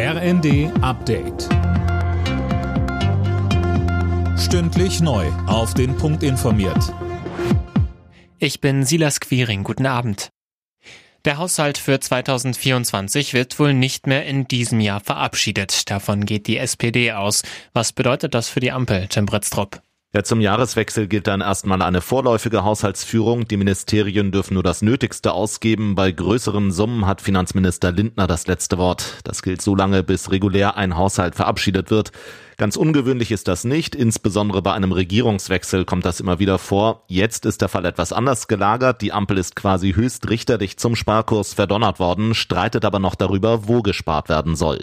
RND Update. Stündlich neu. Auf den Punkt informiert. Ich bin Silas Quiring. Guten Abend. Der Haushalt für 2024 wird wohl nicht mehr in diesem Jahr verabschiedet. Davon geht die SPD aus. Was bedeutet das für die Ampel, Tim Britztrup? Ja, zum Jahreswechsel gilt dann erstmal eine vorläufige Haushaltsführung. Die Ministerien dürfen nur das Nötigste ausgeben. Bei größeren Summen hat Finanzminister Lindner das letzte Wort. Das gilt so lange, bis regulär ein Haushalt verabschiedet wird. Ganz ungewöhnlich ist das nicht. Insbesondere bei einem Regierungswechsel kommt das immer wieder vor. Jetzt ist der Fall etwas anders gelagert. Die Ampel ist quasi höchst richterlich zum Sparkurs verdonnert worden, streitet aber noch darüber, wo gespart werden soll.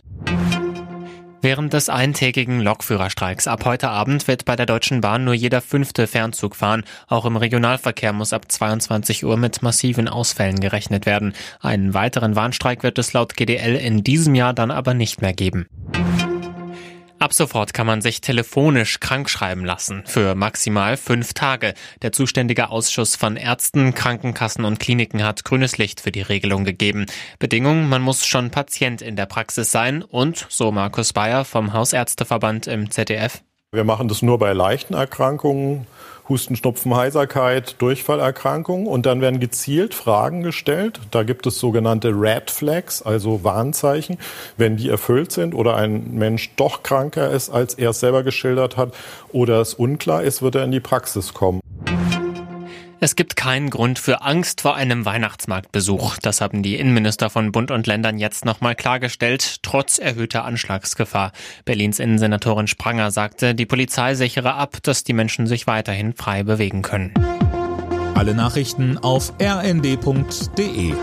Während des eintägigen Lokführerstreiks ab heute Abend wird bei der Deutschen Bahn nur jeder fünfte Fernzug fahren. Auch im Regionalverkehr muss ab 22 Uhr mit massiven Ausfällen gerechnet werden. Einen weiteren Warnstreik wird es laut GDL in diesem Jahr dann aber nicht mehr geben. Ab sofort kann man sich telefonisch krankschreiben lassen für maximal fünf Tage. Der zuständige Ausschuss von Ärzten, Krankenkassen und Kliniken hat grünes Licht für die Regelung gegeben. Bedingung, man muss schon Patient in der Praxis sein und, so Markus Bayer vom Hausärzteverband im ZDF, wir machen das nur bei leichten Erkrankungen, Husten, Schnupfen, Heiserkeit, Durchfallerkrankungen und dann werden gezielt Fragen gestellt. Da gibt es sogenannte Red Flags, also Warnzeichen. Wenn die erfüllt sind oder ein Mensch doch kranker ist, als er es selber geschildert hat oder es unklar ist, wird er in die Praxis kommen. Es gibt keinen Grund für Angst vor einem Weihnachtsmarktbesuch. Das haben die Innenminister von Bund und Ländern jetzt nochmal klargestellt, trotz erhöhter Anschlagsgefahr. Berlins Innensenatorin Spranger sagte, die Polizei sichere ab, dass die Menschen sich weiterhin frei bewegen können. Alle Nachrichten auf rnd.de